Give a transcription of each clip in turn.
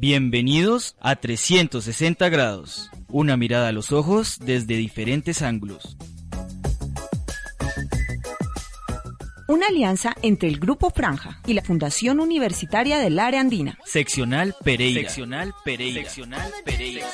Bienvenidos a 360 grados, una mirada a los ojos desde diferentes ángulos. Una alianza entre el Grupo Franja y la Fundación Universitaria del Área Andina. Seccional Pereira. Seccional Pereira. Seccional Pereira.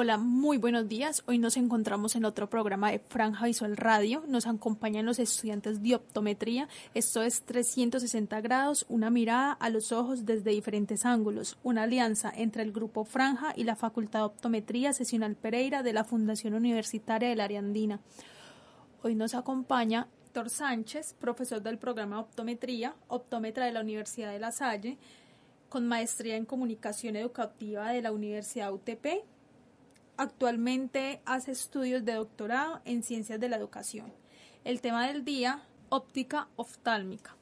Hola, muy buenos días. Hoy nos encontramos en otro programa de Franja Visual Radio. Nos acompañan los estudiantes de optometría. Esto es 360 grados, una mirada a los ojos desde diferentes ángulos. Una alianza entre el Grupo Franja y la Facultad de Optometría Sesional Pereira de la Fundación Universitaria del Área Andina. Hoy nos acompaña Héctor Sánchez, profesor del programa optometría, optómetra de la Universidad de La Salle, con maestría en comunicación educativa de la Universidad UTP Actualmente hace estudios de doctorado en ciencias de la educación. El tema del día, óptica oftálmica.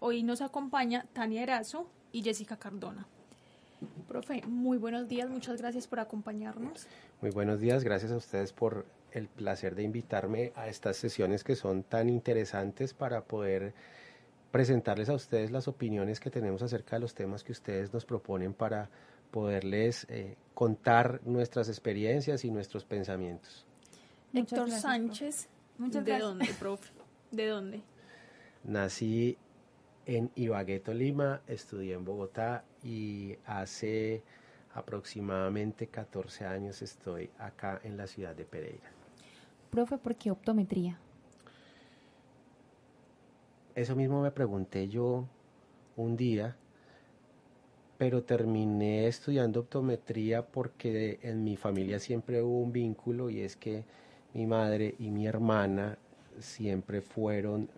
Hoy nos acompaña Tania Erazo y Jessica Cardona. Profe, muy buenos días, muchas gracias por acompañarnos. Muy buenos días, gracias a ustedes por el placer de invitarme a estas sesiones que son tan interesantes para poder presentarles a ustedes las opiniones que tenemos acerca de los temas que ustedes nos proponen para poderles eh, contar nuestras experiencias y nuestros pensamientos. Héctor Sánchez, ¿de dónde, profe? ¿De dónde? Nací en Ibagué, Lima, estudié en Bogotá y hace aproximadamente 14 años estoy acá en la ciudad de Pereira. Profe, ¿por qué optometría? Eso mismo me pregunté yo un día pero terminé estudiando optometría porque en mi familia siempre hubo un vínculo y es que mi madre y mi hermana siempre fueron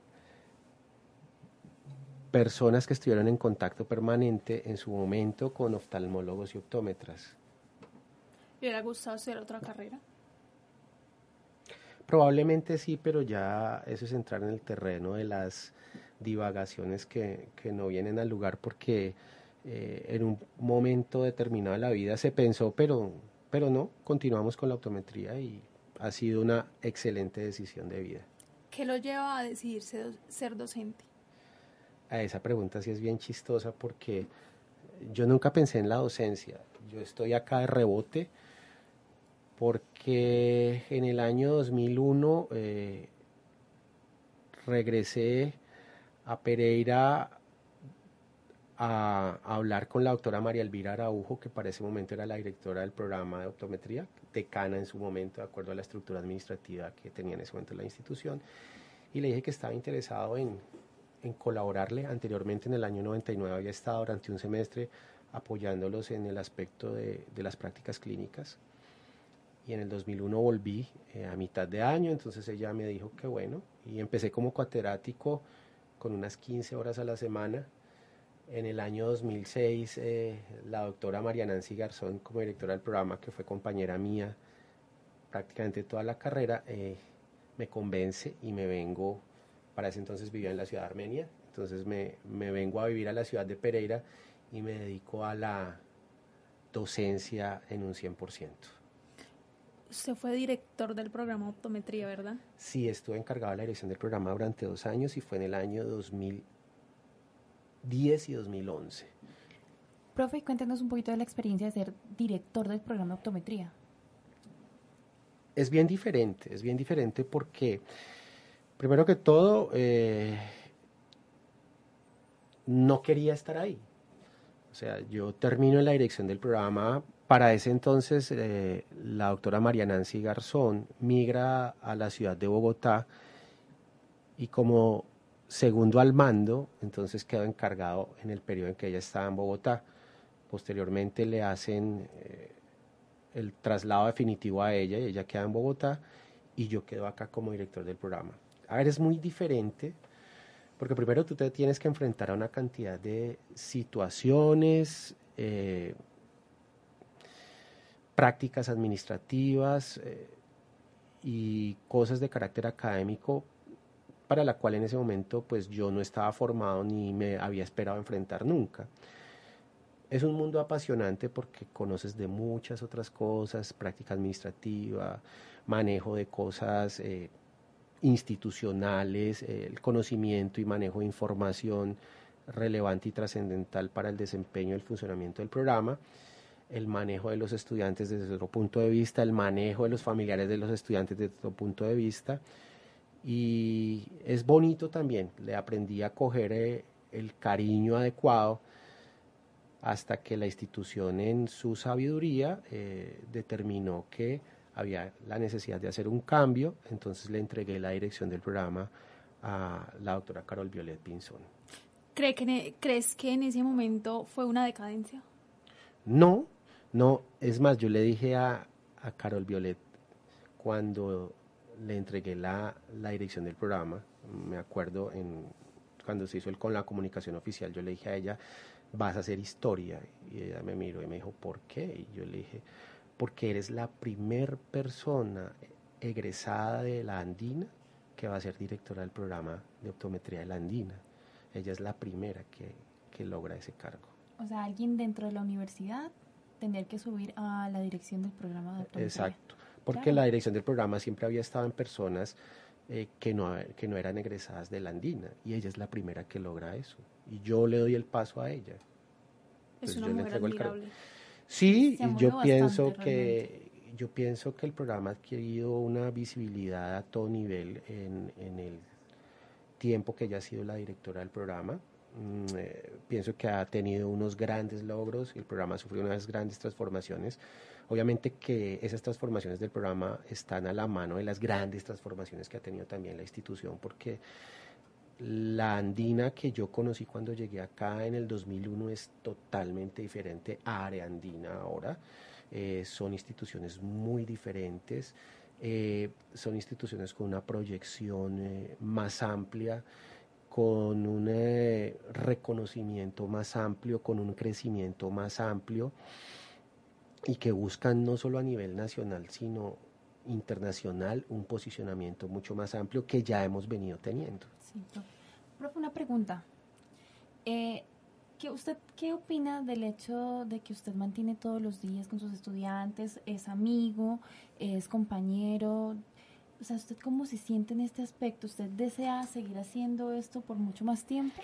personas que estuvieron en contacto permanente en su momento con oftalmólogos y optómetras. ¿Le hubiera gustado hacer otra carrera? Probablemente sí, pero ya eso es entrar en el terreno de las divagaciones que, que no vienen al lugar porque eh, en un momento determinado de la vida se pensó, pero, pero no, continuamos con la optometría y ha sido una excelente decisión de vida. ¿Qué lo lleva a decidir ser docente? A esa pregunta sí es bien chistosa porque yo nunca pensé en la docencia. Yo estoy acá de rebote porque en el año 2001 eh, regresé a Pereira a, hablar con la doctora María Elvira Araujo, que para ese momento era la directora del programa de optometría, decana en su momento, de acuerdo a la estructura administrativa que tenía en ese momento la institución, y le dije que estaba interesado en, en colaborarle. Anteriormente, en el año 99, había estado durante un semestre apoyándolos en el aspecto de, de las prácticas clínicas. Y en el 2001 volví eh, a mitad de año, entonces ella me dijo que bueno, y empecé como catedrático con unas 15 horas a la semana en el año 2006, eh, la doctora María Nancy Garzón, como directora del programa, que fue compañera mía prácticamente toda la carrera, eh, me convence y me vengo, para ese entonces vivía en la ciudad de Armenia, entonces me, me vengo a vivir a la ciudad de Pereira y me dedico a la docencia en un 100%. Usted fue director del programa Optometría, ¿verdad? Sí, estuve encargado de la dirección del programa durante dos años y fue en el año 2000 2010 y 2011. Profe, cuéntenos un poquito de la experiencia de ser director del programa de optometría. Es bien diferente, es bien diferente porque, primero que todo, eh, no quería estar ahí. O sea, yo termino en la dirección del programa. Para ese entonces, eh, la doctora María Nancy Garzón migra a la ciudad de Bogotá y como segundo al mando, entonces quedó encargado en el periodo en que ella estaba en Bogotá. Posteriormente le hacen eh, el traslado definitivo a ella y ella queda en Bogotá y yo quedo acá como director del programa. A ver, es muy diferente porque primero tú te tienes que enfrentar a una cantidad de situaciones, eh, prácticas administrativas eh, y cosas de carácter académico para la cual en ese momento pues yo no estaba formado ni me había esperado enfrentar nunca. Es un mundo apasionante porque conoces de muchas otras cosas, práctica administrativa, manejo de cosas eh, institucionales, el conocimiento y manejo de información relevante y trascendental para el desempeño y el funcionamiento del programa, el manejo de los estudiantes desde otro punto de vista, el manejo de los familiares de los estudiantes desde otro punto de vista. Y es bonito también, le aprendí a coger eh, el cariño adecuado hasta que la institución en su sabiduría eh, determinó que había la necesidad de hacer un cambio, entonces le entregué la dirección del programa a la doctora Carol Violet Pinzón. ¿Cree que, e, ¿Crees que en ese momento fue una decadencia? No, no, es más, yo le dije a, a Carol Violet cuando le entregué la, la, dirección del programa, me acuerdo en, cuando se hizo el, con la comunicación oficial, yo le dije a ella, vas a hacer historia. Y ella me miró y me dijo, ¿por qué? Y yo le dije, porque eres la primer persona egresada de la Andina que va a ser directora del programa de optometría de la Andina. Ella es la primera que, que logra ese cargo. O sea, alguien dentro de la universidad tener que subir a la dirección del programa de optometría. Exacto, porque la dirección del programa siempre había estado en personas eh, que, no, que no eran egresadas de la Andina y ella es la primera que logra eso y yo le doy el paso a ella. Es una mujer admirable. Sí, y yo pienso que yo pienso que el programa ha adquirido una visibilidad a todo nivel en, en el tiempo que ella ha sido la directora del programa. Mm, eh, pienso que ha tenido unos grandes logros y el programa ha sufrido unas grandes transformaciones. Obviamente que esas transformaciones del programa están a la mano de las grandes transformaciones que ha tenido también la institución, porque la andina que yo conocí cuando llegué acá en el 2001 es totalmente diferente a Área Andina ahora. Eh, son instituciones muy diferentes, eh, son instituciones con una proyección eh, más amplia, con un reconocimiento más amplio, con un crecimiento más amplio y que buscan no solo a nivel nacional, sino internacional un posicionamiento mucho más amplio que ya hemos venido teniendo. Sí, profe, una pregunta. Eh, ¿qué, ¿Usted qué opina del hecho de que usted mantiene todos los días con sus estudiantes, es amigo, es compañero? O sea, ¿usted cómo se siente en este aspecto? ¿Usted desea seguir haciendo esto por mucho más tiempo?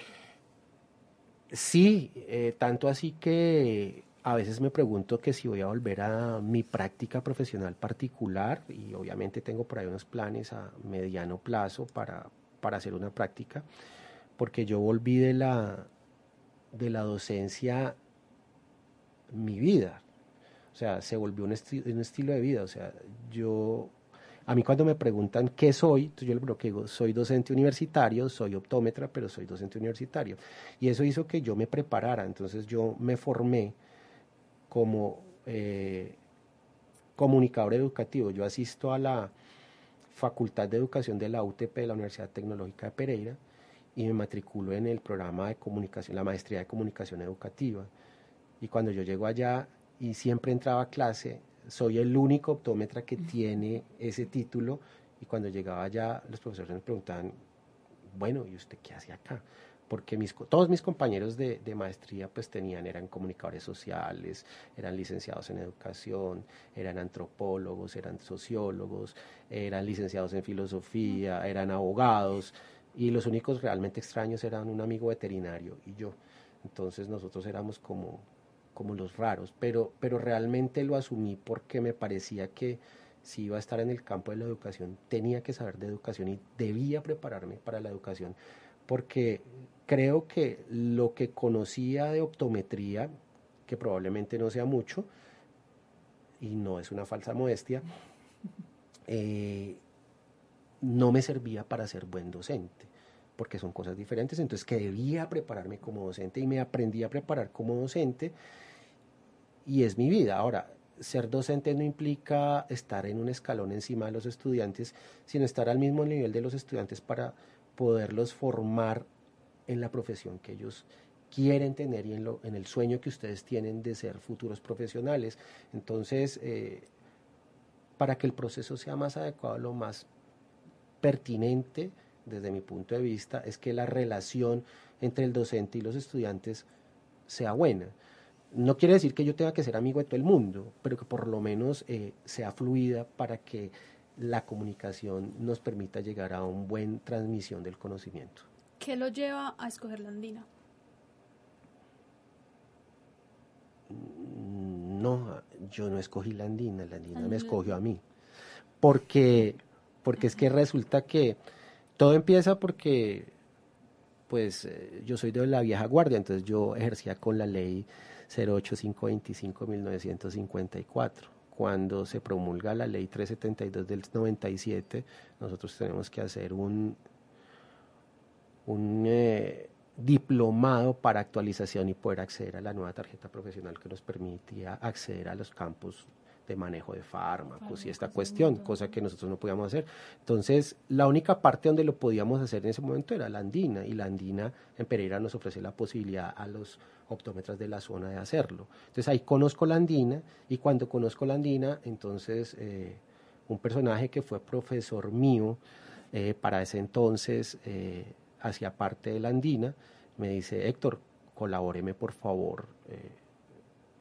Sí, eh, tanto así que a veces me pregunto que si voy a volver a mi práctica profesional particular y obviamente tengo por ahí unos planes a mediano plazo para, para hacer una práctica, porque yo volví de la, de la docencia mi vida. O sea, se volvió un, un estilo de vida. O sea, yo a mí cuando me preguntan qué soy, yo le digo, soy docente universitario, soy optómetra, pero soy docente universitario. Y eso hizo que yo me preparara, entonces yo me formé como eh, comunicador educativo. Yo asisto a la Facultad de Educación de la UTP de la Universidad Tecnológica de Pereira y me matriculo en el programa de comunicación, la maestría de comunicación educativa. Y cuando yo llego allá y siempre entraba a clase, soy el único optómetra que tiene ese título y cuando llegaba allá los profesores me preguntaban, bueno, ¿y usted qué hace acá? porque mis, todos mis compañeros de, maestría pues tenían, eran comunicadores sociales, eran licenciados en educación, eran antropólogos, eran sociólogos, eran licenciados en filosofía, eran abogados, y los únicos realmente extraños eran un amigo veterinario y yo. Entonces nosotros éramos como, como los raros, pero, pero realmente lo asumí porque me parecía que si iba a estar en el campo de la educación, tenía que saber de educación y debía prepararme para la educación, porque creo que lo que conocía de optometría, que probablemente no sea mucho, y no es una falsa modestia, eh, no me servía para ser buen docente, porque son cosas diferentes, entonces que debía prepararme como docente y me aprendí a preparar como docente y es mi vida. Ahora, ser docente no implica estar en un escalón encima de los estudiantes, sino estar al mismo nivel de los estudiantes para poderlos formar en la profesión que ellos quieren tener y en, lo, en el sueño que ustedes tienen de ser futuros profesionales. Entonces, eh, para que el proceso sea más adecuado, lo más pertinente desde mi punto de vista es que la relación entre el docente y los estudiantes sea buena no quiere decir que yo tenga que ser amigo de todo el mundo, pero que por lo menos eh, sea fluida para que la comunicación nos permita llegar a un buen transmisión del conocimiento. ¿Qué lo lleva a escoger la andina? Mm, no, yo no escogí la andina, la andina me escogió a mí. Porque, porque es que resulta que todo empieza porque pues, eh, yo soy de la vieja guardia, entonces yo ejercía con la ley 08525-1954. Cuando se promulga la ley 372 del 97, nosotros tenemos que hacer un, un eh, diplomado para actualización y poder acceder a la nueva tarjeta profesional que nos permitía acceder a los campos de manejo de fármacos y esta cuestión, cosa que nosotros no podíamos hacer. Entonces, la única parte donde lo podíamos hacer en ese momento era la andina, y la andina en Pereira nos ofrece la posibilidad a los optómetras de la zona de hacerlo. Entonces, ahí conozco la andina, y cuando conozco la andina, entonces, eh, un personaje que fue profesor mío eh, para ese entonces, eh, hacía parte de la andina, me dice, Héctor, colabóreme por favor eh,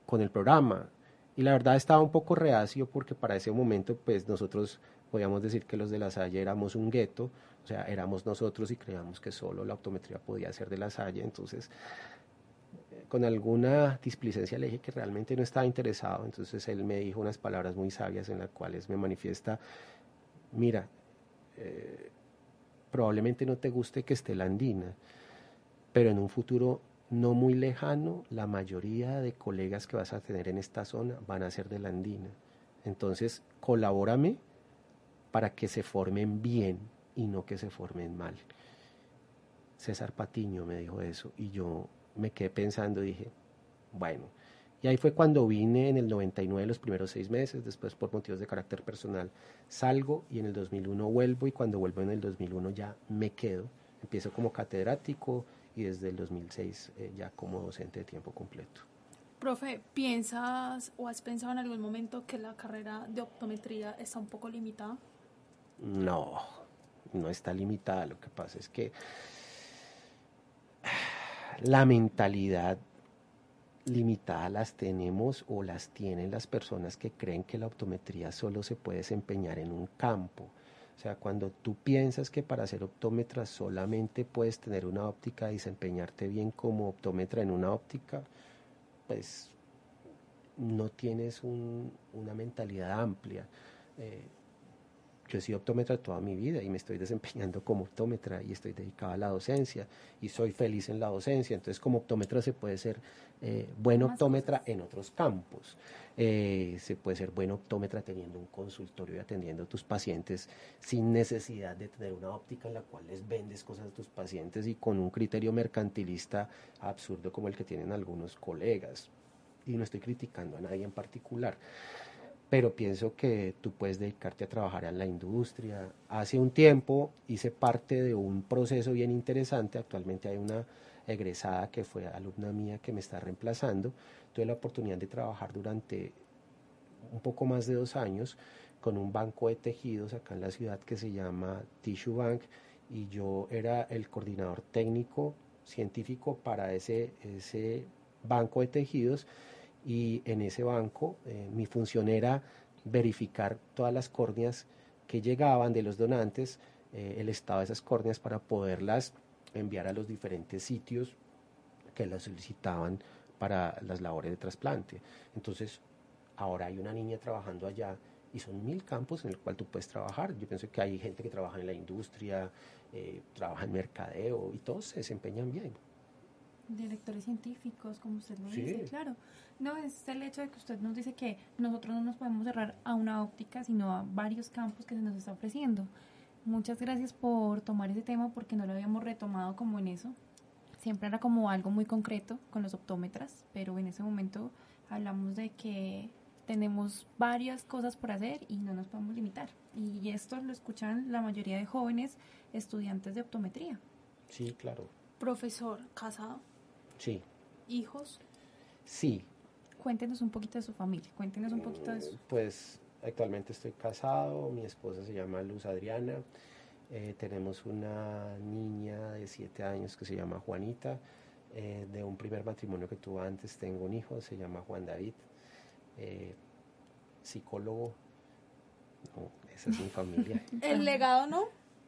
con el programa. Y la verdad estaba un poco reacio porque para ese momento pues nosotros podíamos decir que los de la Salle éramos un gueto, o sea, éramos nosotros y creíamos que solo la optometría podía ser de la Salle, entonces con alguna displicencia le dije que realmente no estaba interesado, entonces él me dijo unas palabras muy sabias en las cuales me manifiesta, mira, eh, probablemente no te guste que esté la andina, pero en un futuro no muy lejano, la mayoría de colegas que vas a tener en esta zona van a ser de la andina. Entonces, colabórame para que se formen bien y no que se formen mal. César Patiño me dijo eso y yo me quedé pensando, dije, bueno, y ahí fue cuando vine en el 99, los primeros seis meses, después por motivos de carácter personal salgo y en el 2001 vuelvo y cuando vuelvo en el 2001 ya me quedo, empiezo como catedrático, y desde el 2006 eh, ya como docente de tiempo completo. Profe, ¿piensas o has pensado en algún momento que la carrera de optometría está un poco limitada? No, no está limitada. Lo que pasa es que la mentalidad limitada las tenemos o las tienen las personas que creen que la optometría solo se puede desempeñar en un campo. O sea, cuando tú piensas que para ser optómetra solamente puedes tener una óptica y desempeñarte bien como optómetra en una óptica, pues no tienes una mentalidad amplia. Eh, yo he sido optómetra toda mi vida y me estoy desempeñando como optómetra y estoy dedicada a la docencia y soy feliz en la docencia. Entonces, como optómetra se puede ser eh, buen optómetra en otros campos. Eh, se puede ser buen optómetra teniendo un consultorio y atendiendo a tus pacientes sin necesidad de tener una óptica en la cual les vendes cosas a tus pacientes y con un criterio mercantilista absurdo como el que tienen algunos colegas. Y no estoy criticando a nadie en particular pero pienso que tú puedes dedicarte a trabajar en la industria. Hace un tiempo hice parte de un proceso bien interesante, actualmente hay una egresada que fue alumna mía que me está reemplazando, tuve la oportunidad de trabajar durante un poco más de dos años con un banco de tejidos acá en la ciudad que se llama Tissue Bank y yo era el coordinador técnico científico para ese, ese banco de tejidos y en ese banco eh, mi función era verificar todas las córneas que llegaban de los donantes, eh, el estado de esas córneas para poderlas enviar a los diferentes sitios que las solicitaban para las labores de trasplante. Entonces, ahora hay una niña trabajando allá y son mil campos en el cual tú puedes trabajar. Yo pienso que hay gente que trabaja en la industria, eh, trabaja en mercadeo y todos se desempeñan bien directores científicos, como usted lo dice, claro. No, es el hecho de que usted nos dice que nosotros no nos podemos cerrar a una óptica, sino a varios campos que se nos está ofreciendo. Muchas gracias por tomar ese tema porque no lo habíamos retomado como en eso. Siempre era como algo muy concreto con los optómetras, pero en ese momento hablamos de que tenemos varias cosas por hacer y no nos podemos limitar. Y esto lo escuchan la mayoría de jóvenes estudiantes de optometría. Sí, claro. Profesor, casado. Sí. ¿Hijos? Sí. Cuéntenos un poquito de su familia, cuéntenos un poquito de su... Pues actualmente estoy casado, mi esposa se llama Luz Adriana, eh, tenemos una niña de siete años que se llama Juanita, eh, de un primer matrimonio que tuve antes tengo un hijo, se llama Juan David, eh, psicólogo, no, esa es mi familia. ¿El legado no?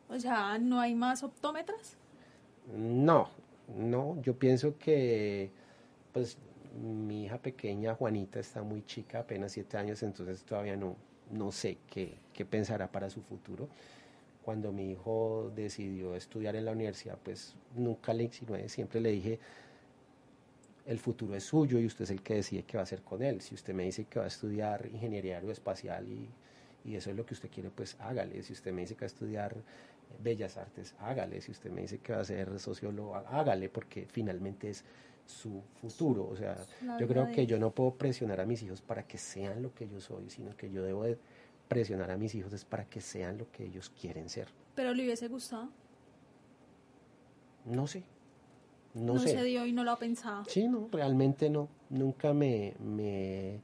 O sea, ¿no hay más optómetras? No, no, yo pienso que pues mi hija pequeña, Juanita, está muy chica, apenas siete años, entonces todavía no, no sé qué, qué pensará para su futuro. Cuando mi hijo decidió estudiar en la universidad, pues nunca le insinué, siempre le dije, el futuro es suyo y usted es el que decide qué va a hacer con él. Si usted me dice que va a estudiar ingeniería aeroespacial y, y eso es lo que usted quiere, pues hágale. Si usted me dice que va a estudiar bellas artes, hágale. Si usted me dice que va a ser sociólogo, hágale, porque finalmente es su futuro. O sea, yo creo que yo no puedo presionar a mis hijos para que sean lo que yo soy, sino que yo debo de presionar a mis hijos es para que sean lo que ellos quieren ser. ¿Pero le hubiese gustado? No sé. No, No, sé. se dio y no lo ha pensado. Sí, no, realmente no. Nunca me, me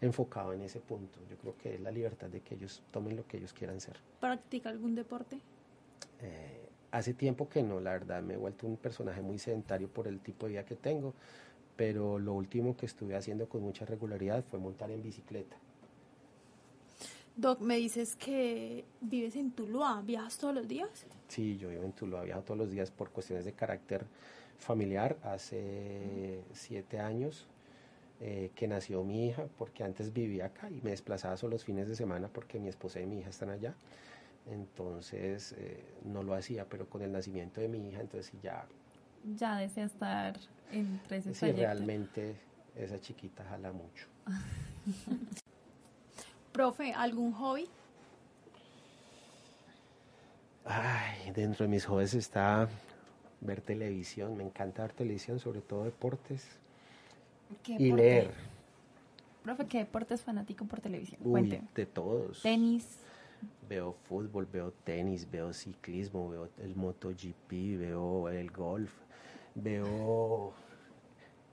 enfocado en ese punto. Yo creo que es la libertad de que ellos tomen lo que ellos quieran ser. ¿Practica algún deporte? Eh, hace tiempo que no, la verdad, me he vuelto un personaje muy sedentario por el tipo de vida que tengo, pero lo último que estuve haciendo con mucha regularidad fue montar en bicicleta. Doc, me dices que vives en Tuluá, ¿viajas todos los días? Sí, yo vivo en Tuluá, viajo todos los días por cuestiones de carácter familiar. Hace siete años eh, que nació mi hija, porque antes vivía acá y me desplazaba solo los fines de semana porque mi esposa y mi hija están allá. Entonces eh, no lo hacía, pero con el nacimiento de mi hija, entonces ya, Ya desea estar entre ese sí, trayecto. realmente esa chiquita jala mucho. Profe, ¿algún hobby? Ay, dentro de mis hobbies está ver televisión, me encanta ver televisión, sobre todo deportes ¿Qué y leer. Profe, ¿qué deporte es fanático por televisión? Uy, Cuente. de todos. Tenis. Veo fútbol, veo tenis, veo ciclismo, veo el MotoGP, veo el golf, veo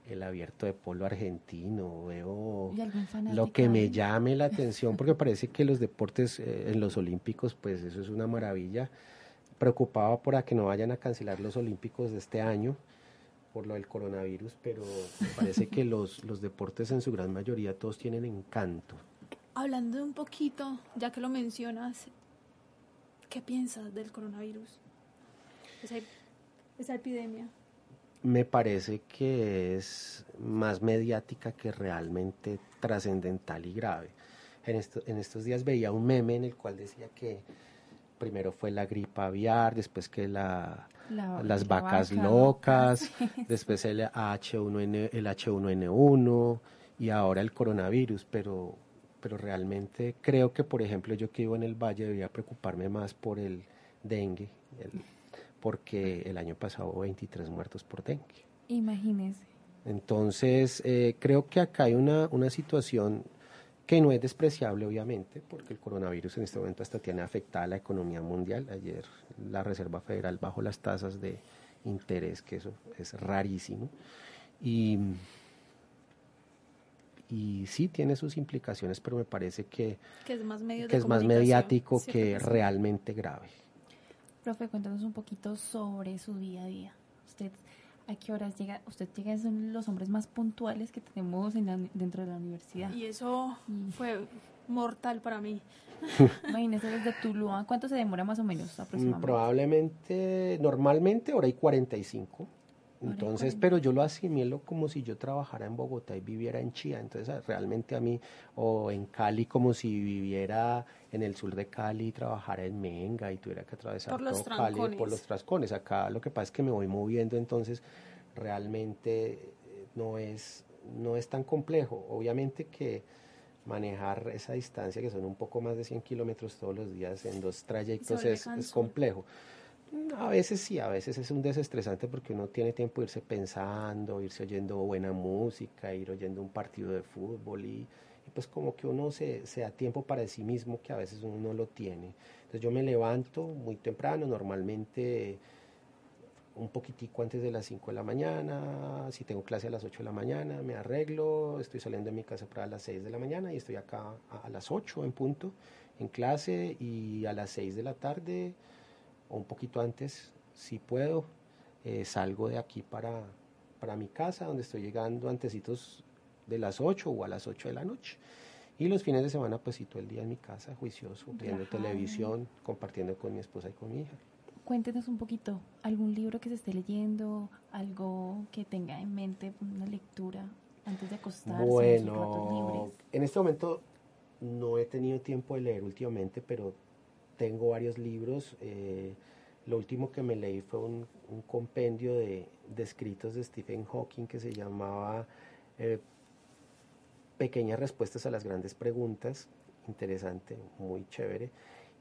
el abierto de polo argentino, veo lo que me llame la atención, porque parece que los deportes eh, en los olímpicos, pues eso es una maravilla. Preocupaba por a que no vayan a cancelar los olímpicos de este año por lo del coronavirus, pero me parece que los, los deportes en su gran mayoría todos tienen encanto. Hablando un poquito, ya que lo mencionas, ¿qué piensas del coronavirus? Esa, esa epidemia. me parece que es más mediática que realmente trascendental y grave. En, esto- en estos días veía un meme en el cual decía que primero fue la gripa aviar, después que la, La- las la vacas vaca. locas, después el H1N, el H1N1 y ahora el coronavirus, pero, pero realmente creo que, por ejemplo, yo que vivo en el valle debería preocuparme más por el dengue, el- porque el año pasado hubo 23 muertos por dengue. Imagínese. Entonces, eh, creo que acá hay una, una situación que no es despreciable, obviamente, porque el coronavirus en este momento hasta tiene afectada la economía mundial. Ayer la Reserva Federal bajó las tasas de interés, que eso es rarísimo. Y, y sí tiene sus implicaciones, pero me parece que, Que es más medio que es más mediático que realmente grave. Profe, cuéntanos un poquito sobre su día a día. Usted, ¿a qué horas llega? Usted llega, son los hombres más puntuales que tenemos en la- dentro de la universidad. Y eso Mm. fue mortal para mí. Imagínese desde Tuluá, ¿cuánto se demora más o menos Mm, aproximadamente? Probablemente, normalmente hora y 45. Entonces, 40. pero yo lo asimilo como si yo trabajara en Bogotá y viviera en Chía. Entonces, realmente a mí, o en Cali, como si viviera en el sur de Cali y trabajara en Menga y tuviera que atravesar Por los todo Cali por los trascones. Acá lo que pasa es que me voy moviendo, entonces realmente eh, no es, no es tan complejo. Obviamente que manejar esa distancia, que son un poco más de 100 kilómetros todos los días en dos trayectos, es, complejo. A veces sí, a veces es un desestresante porque uno tiene tiempo de irse pensando, irse oyendo buena música, ir oyendo un partido de fútbol y, y pues como que uno se, se da tiempo para sí mismo que a veces uno no lo tiene. Entonces yo me levanto muy temprano, normalmente un poquitico antes de las 5 de la mañana, si tengo clase a las 8 de la mañana, me arreglo, estoy saliendo de mi casa para las 6 de la mañana y estoy acá a, a las 8 en punto en clase y a las 6 de la tarde o un poquito antes, si puedo, eh, salgo de aquí para, para mi casa, donde estoy llegando antecitos de las 8 o a las 8 de la noche. Y los fines de semana, pues sí, todo el día en mi casa, juicioso, viendo Relajado. televisión, compartiendo con mi esposa y con mi hija. Cuéntenos un poquito, algún libro que se esté leyendo, algo que tenga en mente, una lectura. antes de acostarse? Bueno, en este momento no he tenido tiempo de leer últimamente, pero tengo varios libros. Eh, lo último que me leí fue un, compendio de, escritos de Stephen Hawking que se llamaba eh, Pequeñas respuestas a las grandes preguntas. Interesante, muy chévere.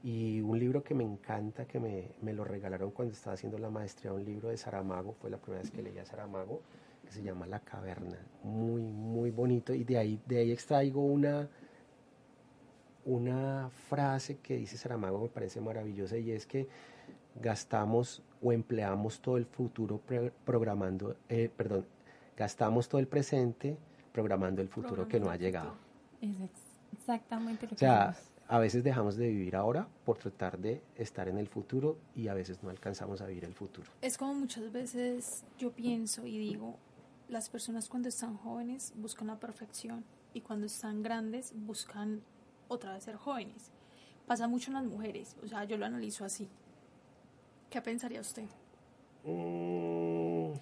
Y un libro que me encanta, que me, me, lo regalaron cuando estaba haciendo la maestría, un libro de Saramago, fue la primera vez que leía Saramago, que se llama La Caverna. Muy, muy bonito. Y de ahí, de ahí extraigo una, una frase que dice Saramago, me parece maravillosa, y es que gastamos o empleamos todo el futuro programando, eh, perdón, gastamos todo el presente programando el futuro que no ha llegado. Es exactamente lo que O sea, a veces dejamos de vivir ahora por tratar de estar en el futuro y a veces no alcanzamos a vivir el futuro. Es como muchas veces yo pienso y digo, las personas cuando están jóvenes buscan la perfección y cuando están grandes buscan otra vez ser jóvenes. Pasa mucho en las mujeres, o sea, yo lo analizo así. ¿Qué pensaría usted? Mm.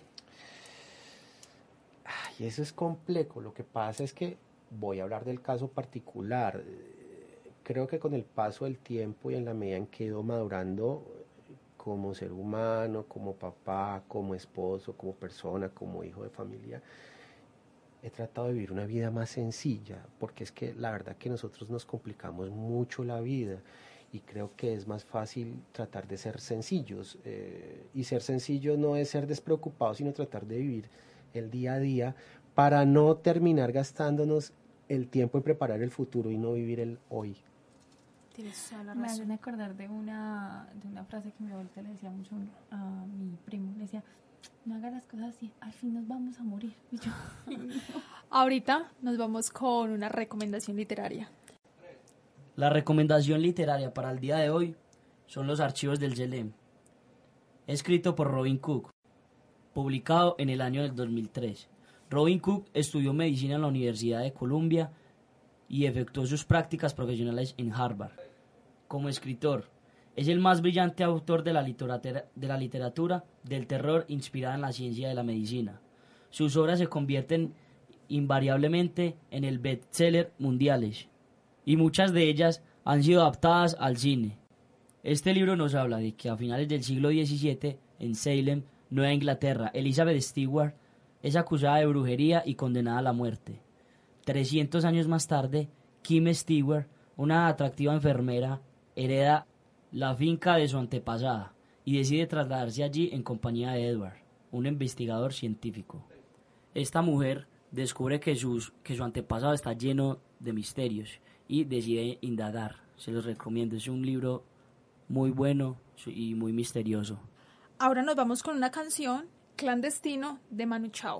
Ay, eso es complejo. Lo que pasa es que voy a hablar del caso particular. Creo que con el paso del tiempo y en la medida en que he ido madurando como ser humano, como papá, como esposo, como persona, como hijo de familia, he tratado de vivir una vida más sencilla, porque es que la verdad que nosotros nos complicamos mucho la vida y creo que es más fácil tratar de ser sencillos. Eh, y ser sencillo no es ser despreocupado, sino tratar de vivir el día a día para no terminar gastándonos el tiempo en preparar el futuro y no vivir el hoy. Tienes la Me hacen acordar de una, de una frase que mi abuelita le decía mucho a mi primo. Le decía, no haga las cosas así, al fin nos vamos a morir. Ahorita nos vamos con una recomendación literaria. La recomendación literaria para el día de hoy son los archivos del Yelem, escrito por Robin Cook, publicado en el año del 2003. Robin Cook estudió medicina en la Universidad de Columbia y efectuó sus prácticas profesionales en Harvard. Como escritor, es el más brillante autor de la, literatura, del terror inspirada en la ciencia de la medicina. Sus obras se convierten invariablemente en el bestseller mundiales y muchas de ellas han sido adaptadas al cine. Este libro nos habla de que a finales del siglo XVII, en Salem, Nueva Inglaterra, Elizabeth Stewart es acusada de brujería y condenada a la muerte. 300 años más tarde, Kim Stewart, una atractiva enfermera, hereda la finca de su antepasada y decide trasladarse allí en compañía de Edward, un investigador científico. Esta mujer descubre que, que su antepasado está lleno de misterios y decide indagar. Se los recomiendo, es un libro muy bueno y muy misterioso. Ahora nos vamos con una canción, Clandestino, de Manu Chao.